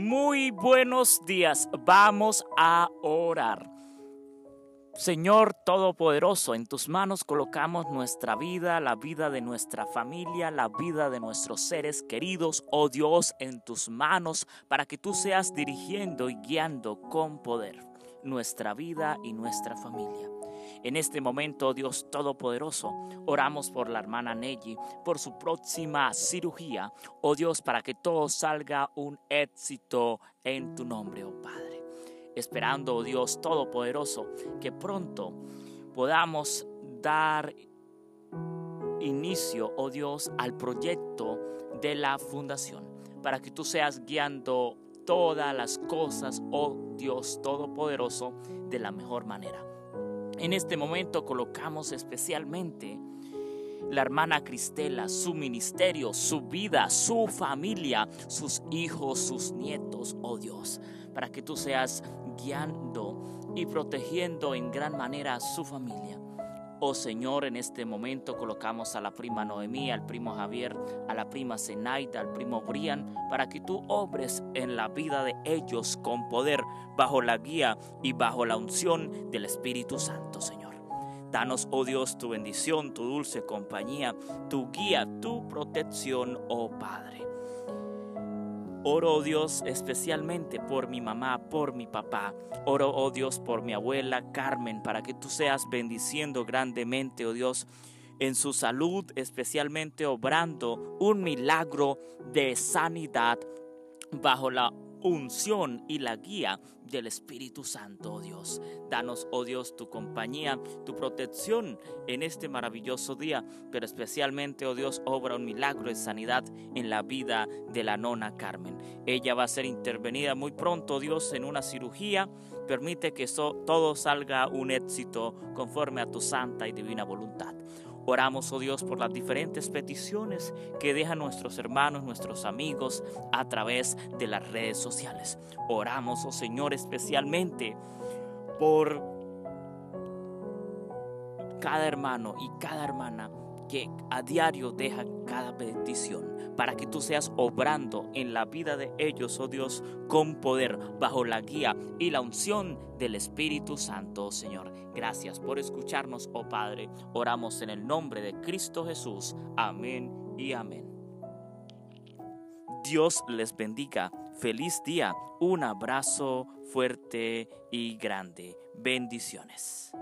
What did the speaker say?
Muy buenos días. Vamos a orar. Señor Todopoderoso, en tus manos colocamos nuestra vida, la vida de nuestra familia, la vida de nuestros seres queridos, oh Dios, en tus manos, para que tú seas dirigiendo y guiando con poder nuestra vida y nuestra familia. En este momento, Dios Todopoderoso, oramos por la hermana Nelly, por su próxima cirugía, oh Dios, para que todo salga un éxito en tu nombre, oh Padre. Esperando, oh Dios Todopoderoso, que pronto podamos dar inicio, oh Dios, al proyecto de la fundación, para que tú seas guiando todas las cosas, oh Dios Todopoderoso, de la mejor manera. En este momento colocamos especialmente la hermana Cristela, su ministerio, su vida, su familia, sus hijos, sus nietos, oh Dios, para que tú seas guiando y protegiendo en gran manera a su familia. Oh Señor, en este momento colocamos a la prima Noemí, al primo Javier, a la prima Zenaida, al primo Brian, para que tú obres en la vida de ellos con poder, bajo la guía y bajo la unción del Espíritu Santo, Señor. Danos, oh Dios, tu bendición, tu dulce compañía, tu guía, tu protección, oh Padre. Oro, oh Dios, especialmente por mi mamá, por mi papá. Oro, oh Dios, por mi abuela Carmen, para que tú seas bendiciendo grandemente, oh Dios, en su salud, especialmente obrando un milagro de sanidad bajo la unción y la guía del Espíritu Santo, oh Dios. Danos, oh Dios, tu compañía, tu protección en este maravilloso día, pero especialmente, oh Dios, obra un milagro de sanidad en la vida de la nona Carmen. Ella va a ser intervenida muy pronto, oh Dios, en una cirugía. Permite que todo salga un éxito conforme a tu santa y divina voluntad. Oramos, oh Dios, por las diferentes peticiones que dejan nuestros hermanos, nuestros amigos a través de las redes sociales. Oramos, oh Señor, especialmente por cada hermano y cada hermana que a diario deja cada petición, para que tú seas obrando en la vida de ellos, oh Dios, con poder, bajo la guía y la unción del Espíritu Santo, oh Señor. Gracias por escucharnos, oh Padre. Oramos en el nombre de Cristo Jesús. Amén y amén. Dios les bendiga. Feliz día. Un abrazo fuerte y grande. Bendiciones.